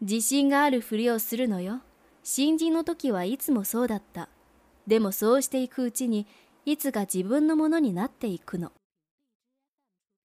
自信があるふりをするのよ。新人の時はいつもそうだった。でもそうしていくうちに、いつか自分のものになっていくの。